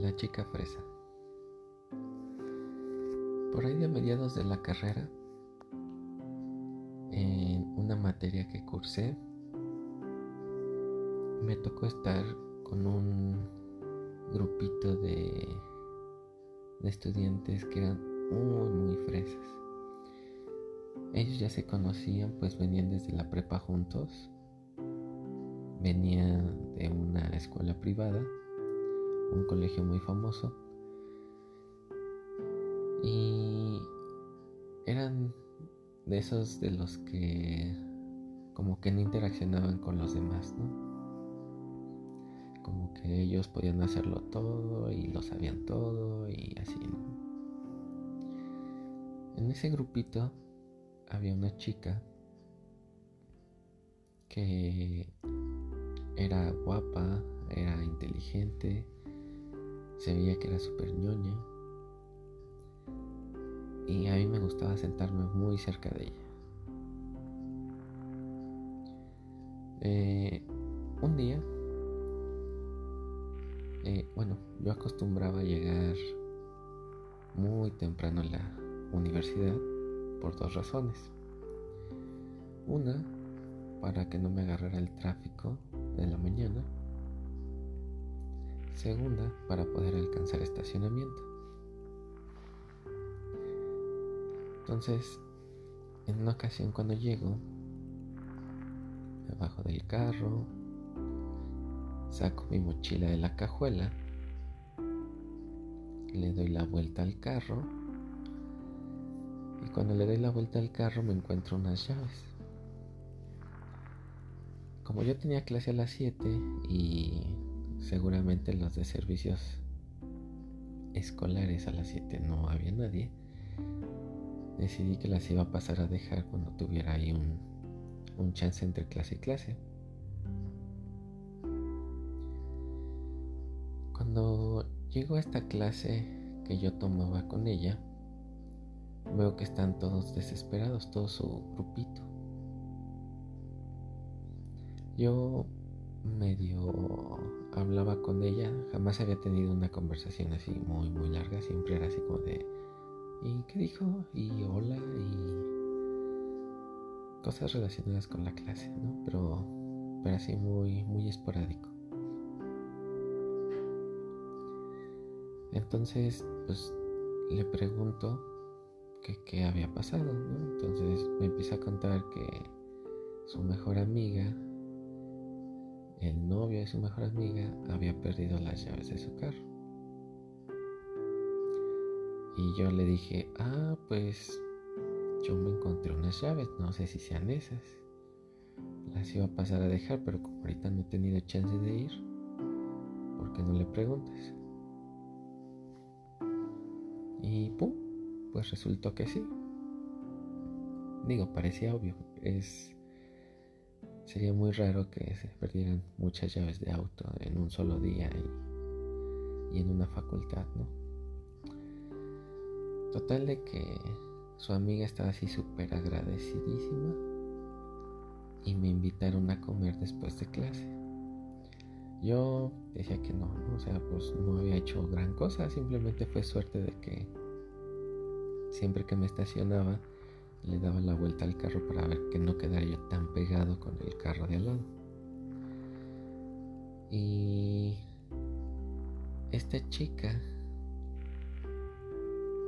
La chica fresa. Por ahí de mediados de la carrera, en una materia que cursé, me tocó estar con un grupito de, de estudiantes que eran muy, muy fresas. Ellos ya se conocían, pues venían desde la prepa juntos, venían de una escuela privada un colegio muy famoso. Y eran de esos de los que como que no interaccionaban con los demás, ¿no? Como que ellos podían hacerlo todo y lo sabían todo y así, ¿no? En ese grupito había una chica que era guapa, era inteligente, se veía que era súper ñoña. Y a mí me gustaba sentarme muy cerca de ella. Eh, un día, eh, bueno, yo acostumbraba a llegar muy temprano a la universidad por dos razones. Una, para que no me agarrara el tráfico de la mañana segunda para poder alcanzar estacionamiento. Entonces, en una ocasión cuando llego, me bajo del carro, saco mi mochila de la cajuela, le doy la vuelta al carro y cuando le doy la vuelta al carro me encuentro unas llaves. Como yo tenía clase a las 7 y seguramente los de servicios escolares a las 7 no había nadie. Decidí que las iba a pasar a dejar cuando tuviera ahí un, un chance entre clase y clase. Cuando llego a esta clase que yo tomaba con ella, veo que están todos desesperados, todo su grupito. Yo medio hablaba con ella, jamás había tenido una conversación así muy muy larga, siempre era así como de ¿y qué dijo? y hola y cosas relacionadas con la clase, ¿no? Pero pero así muy muy esporádico. Entonces, pues le pregunto que qué había pasado, ¿no? Entonces me empieza a contar que su mejor amiga el novio de su mejor amiga había perdido las llaves de su carro. Y yo le dije, ah, pues yo me encontré unas llaves, no sé si sean esas. Las iba a pasar a dejar, pero como ahorita no he tenido chance de ir, ¿por qué no le preguntas? Y pum, pues resultó que sí. Digo, parecía obvio, es Sería muy raro que se perdieran muchas llaves de auto en un solo día y, en una facultad, ¿no? Total de que su amiga estaba así súper agradecidísima y me invitaron a comer después de clase. Yo decía que no, o sea, pues no había hecho gran cosa, simplemente fue suerte de que siempre que me estacionaba le daba la vuelta al carro para ver que no quedara yo tan pegado con el carro de al lado. Y esta chica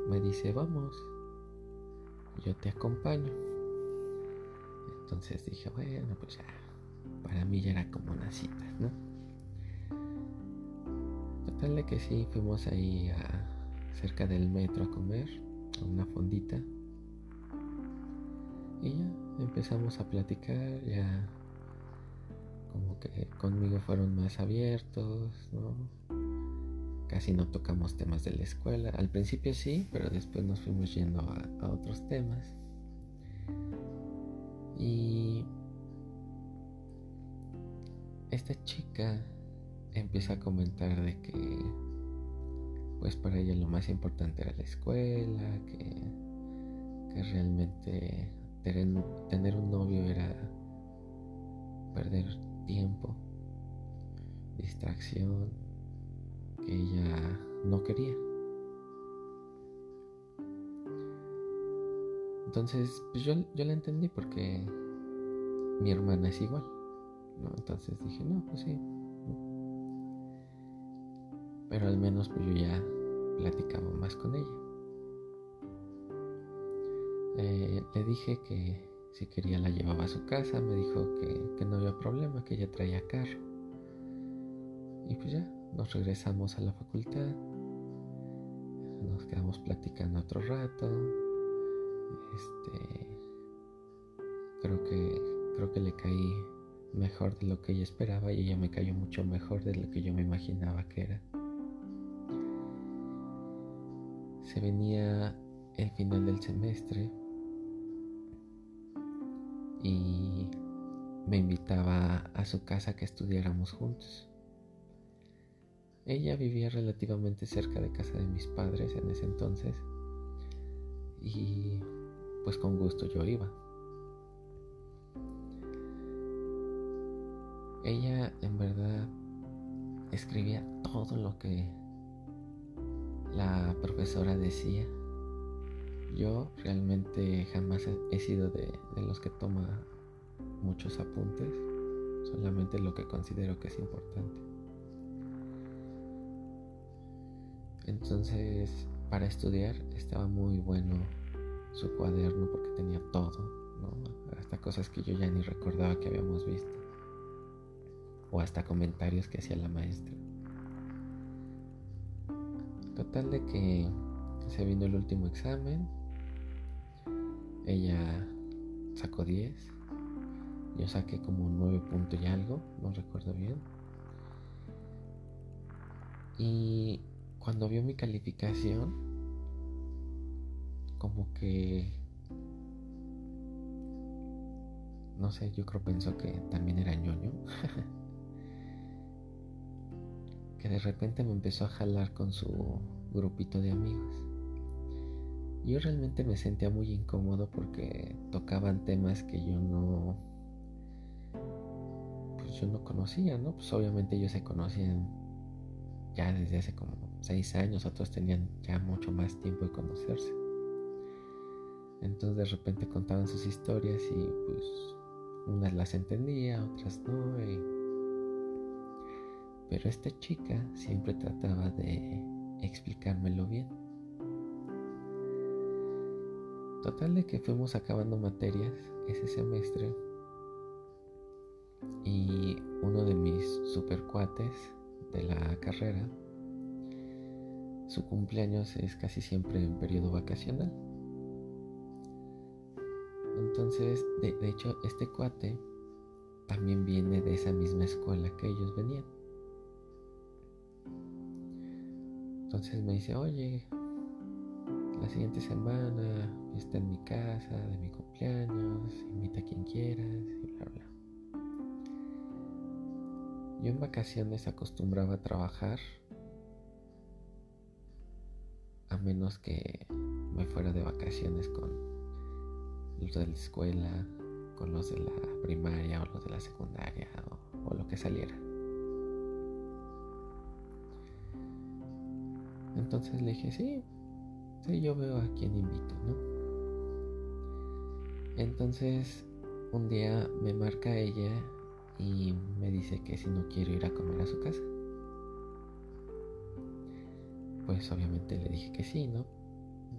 me dice, vamos, yo te acompaño. Entonces dije, bueno, pues ya, para mí ya era como una cita, ¿no? Total de que sí, fuimos ahí a, cerca del metro a comer, a una fondita. Y ya empezamos a platicar, ya como que conmigo fueron más abiertos, ¿no? Casi no tocamos temas de la escuela. Al principio sí, pero después nos fuimos yendo a, otros temas. Y esta chica empieza a comentar de que pues para ella lo más importante era la escuela, que, que realmente tener un novio era perder tiempo, distracción, que ella no quería. Entonces, pues yo, yo la entendí porque mi hermana es igual. ¿no? Entonces dije, no, pues sí. Pero al menos pues yo ya platicaba más con ella. Eh, le dije que si quería la llevaba a su casa, me dijo que, que no había problema, que ella traía carro. Y pues ya, nos regresamos a la facultad, nos quedamos platicando otro rato. Este, creo que creo que le caí mejor de lo que ella esperaba y ella me cayó mucho mejor de lo que yo me imaginaba que era. Se venía el final del semestre y me invitaba a su casa que estudiáramos juntos. Ella vivía relativamente cerca de casa de mis padres en ese entonces y pues con gusto yo iba. Ella en verdad escribía todo lo que la profesora decía. Yo realmente jamás he sido de, los que toma muchos apuntes, solamente lo que considero que es importante. Entonces, para estudiar estaba muy bueno su cuaderno porque tenía todo, hasta cosas que yo ya ni recordaba que habíamos visto, o hasta comentarios que hacía la maestra. Total de que se vino el último examen, ella sacó 10, yo saqué como 9 puntos y algo, no recuerdo bien. Y cuando vio mi calificación, como que, no sé, yo creo pensó que también era ñoño. que de repente me empezó a jalar con su grupito de amigos. Yo realmente me sentía muy incómodo porque tocaban temas que yo no pues yo no conocía, ¿no? Pues obviamente ellos se conocían ya desde hace como seis años, otros tenían ya mucho más tiempo de conocerse. Entonces de repente contaban sus historias y pues unas las entendía, otras no. Pero esta chica siempre trataba de explicármelo bien. Total de que fuimos acabando materias ese semestre y uno de mis super cuates de la carrera, su cumpleaños es casi siempre en periodo vacacional. Entonces, de, hecho, este cuate también viene de esa misma escuela que ellos venían. Entonces me dice, oye, la siguiente semana está en mi casa de mi cumpleaños, invita a quien quieras y bla bla. Yo en vacaciones acostumbraba a trabajar a menos que me fuera de vacaciones con los de la escuela, con los de la primaria o los de la secundaria o, lo que saliera. Entonces le dije, sí, sí, yo veo a quien invito, ¿no? Entonces un día me marca ella y me dice que si no quiero ir a comer a su casa. Pues obviamente le dije que sí, ¿no?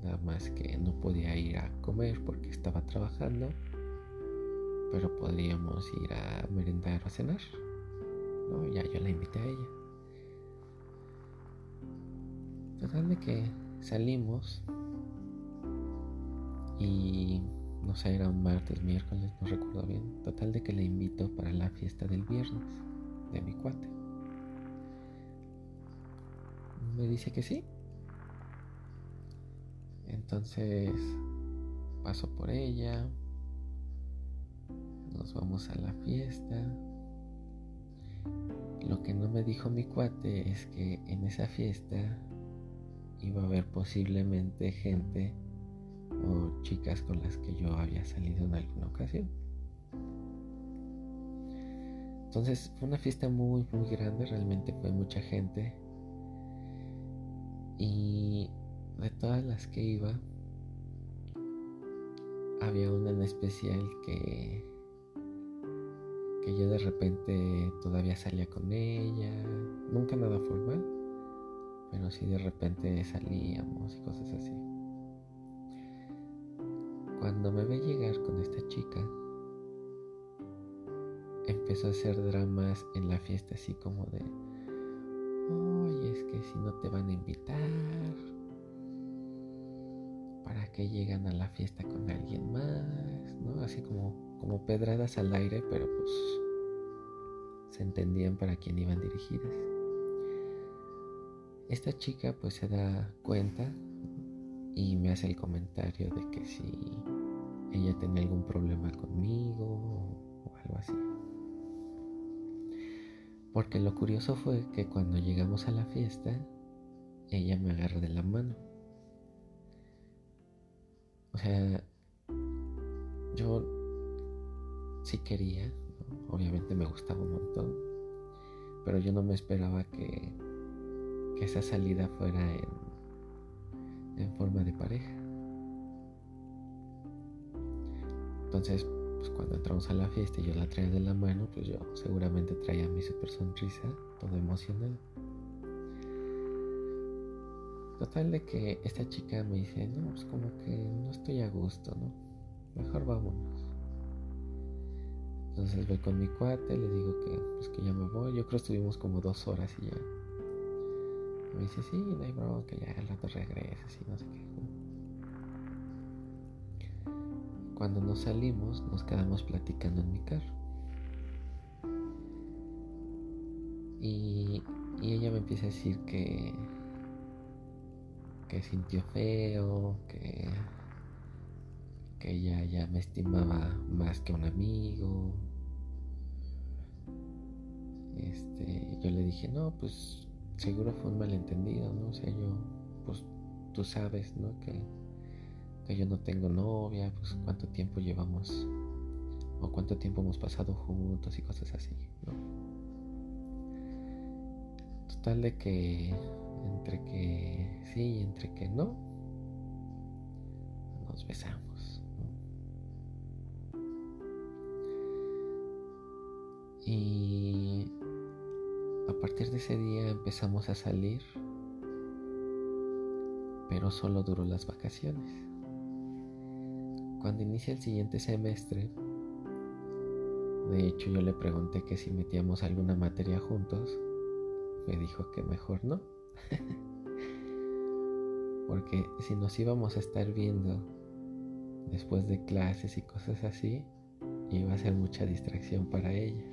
Nada más que no podía ir a comer porque estaba trabajando, pero podríamos ir a merendar o a cenar. ¿no? Ya yo la invité a ella. Total de que salimos y no sé, era un martes, miércoles, no recuerdo bien. Total de que le invito para la fiesta del viernes de mi cuate. Me dice que sí. Entonces paso por ella. Nos vamos a la fiesta. Lo que no me dijo mi cuate es que en esa fiesta iba a haber posiblemente gente o chicas con las que yo había salido en alguna ocasión. Entonces fue una fiesta muy, muy grande, realmente fue mucha gente. Y de todas las que iba, había una en especial que que yo de repente todavía salía con ella, nunca nada formal, pero sí de repente salíamos y cosas así. Cuando me ve llegar con esta chica, empezó a hacer dramas en la fiesta así como de, oye, es que si no te van a invitar, ¿para qué llegan a la fiesta con alguien más? ¿No? Así como como pedradas al aire, pero pues se entendían para quién iban dirigidas. Esta chica pues se da cuenta y me hace el comentario de que si ella tenía algún problema conmigo o algo así. Porque lo curioso fue que cuando llegamos a la fiesta, ella me agarra de la mano. O sea, yo sí quería, obviamente me gustaba un montón, pero yo no me esperaba que, esa salida fuera en, forma de pareja. Entonces, pues cuando entramos a la fiesta y yo la traía de la mano, pues yo seguramente traía mi super sonrisa, todo emocional. Total de que esta chica me dice, no, pues como que no estoy a gusto, ¿no? Mejor vámonos. Entonces voy con mi cuate, le digo que, pues que ya me voy. Yo creo que estuvimos como dos horas y ya. Me dice, sí, no hay bronca, ya al rato regresas y no sé qué. Cuando nos salimos, nos quedamos platicando en mi carro. Y, y ella me empieza a decir que, que sintió feo, que que ella ya me estimaba más que un amigo. Este, yo le dije, no, pues seguro fue un malentendido, ¿no? O sea, yo, pues tú sabes, ¿no? Que, que yo no tengo novia, pues cuánto tiempo llevamos o cuánto tiempo hemos pasado juntos y cosas así, ¿no? Total de que entre que sí y entre que no, nos besamos. Y a partir de ese día empezamos a salir, pero solo duró las vacaciones. Cuando inicia el siguiente semestre, de hecho yo le pregunté que si metíamos alguna materia juntos, me dijo que mejor no. Porque si nos íbamos a estar viendo después de clases y cosas así, iba a ser mucha distracción para ella.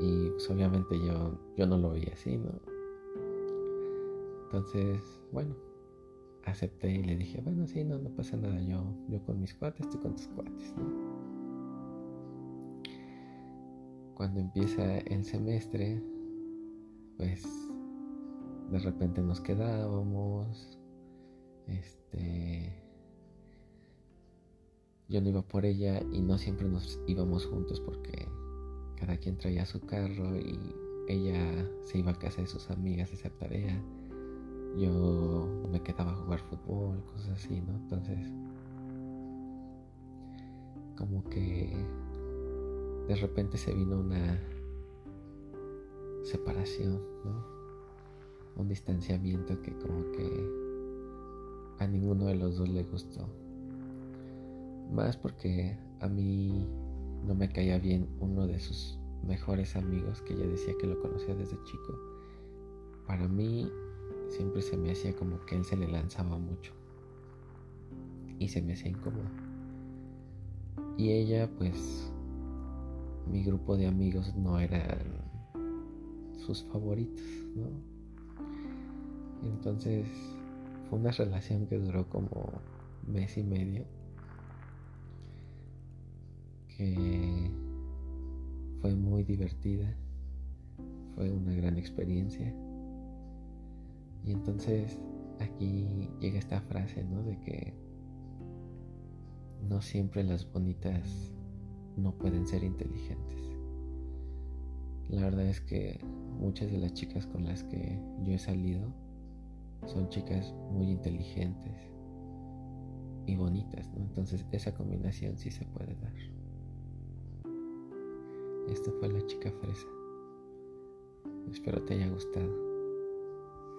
Y pues obviamente yo, yo no lo veía así, ¿no? Entonces, bueno, acepté y le dije, bueno, sí, no, no pasa nada, yo, yo con mis cuates, tú con tus cuates, ¿no? Cuando empieza el semestre, pues de repente nos quedábamos, este, yo no iba por ella y no siempre nos íbamos juntos porque cada quien traía su carro y ella se iba a casa de sus amigas a hacer tarea. Yo me quedaba a jugar fútbol, cosas así, ¿no? Entonces, como que de repente se vino una separación, ¿no? Un distanciamiento que como que a ninguno de los dos le gustó. Más porque a mí no me caía bien uno de sus mejores amigos que ella decía que lo conocía desde chico. Para mí siempre se me hacía como que él se le lanzaba mucho y se me hacía incómodo. Y ella pues mi grupo de amigos no eran sus favoritos, ¿no? Entonces fue una relación que duró como mes y medio que fue muy divertida, fue una gran experiencia. Y entonces aquí llega esta frase, ¿no? De que no siempre las bonitas no pueden ser inteligentes. La verdad es que muchas de las chicas con las que yo he salido son chicas muy inteligentes y bonitas, ¿no? Entonces esa combinación sí se puede dar. Esta fue la chica fresa. Espero te haya gustado.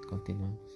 Continuamos.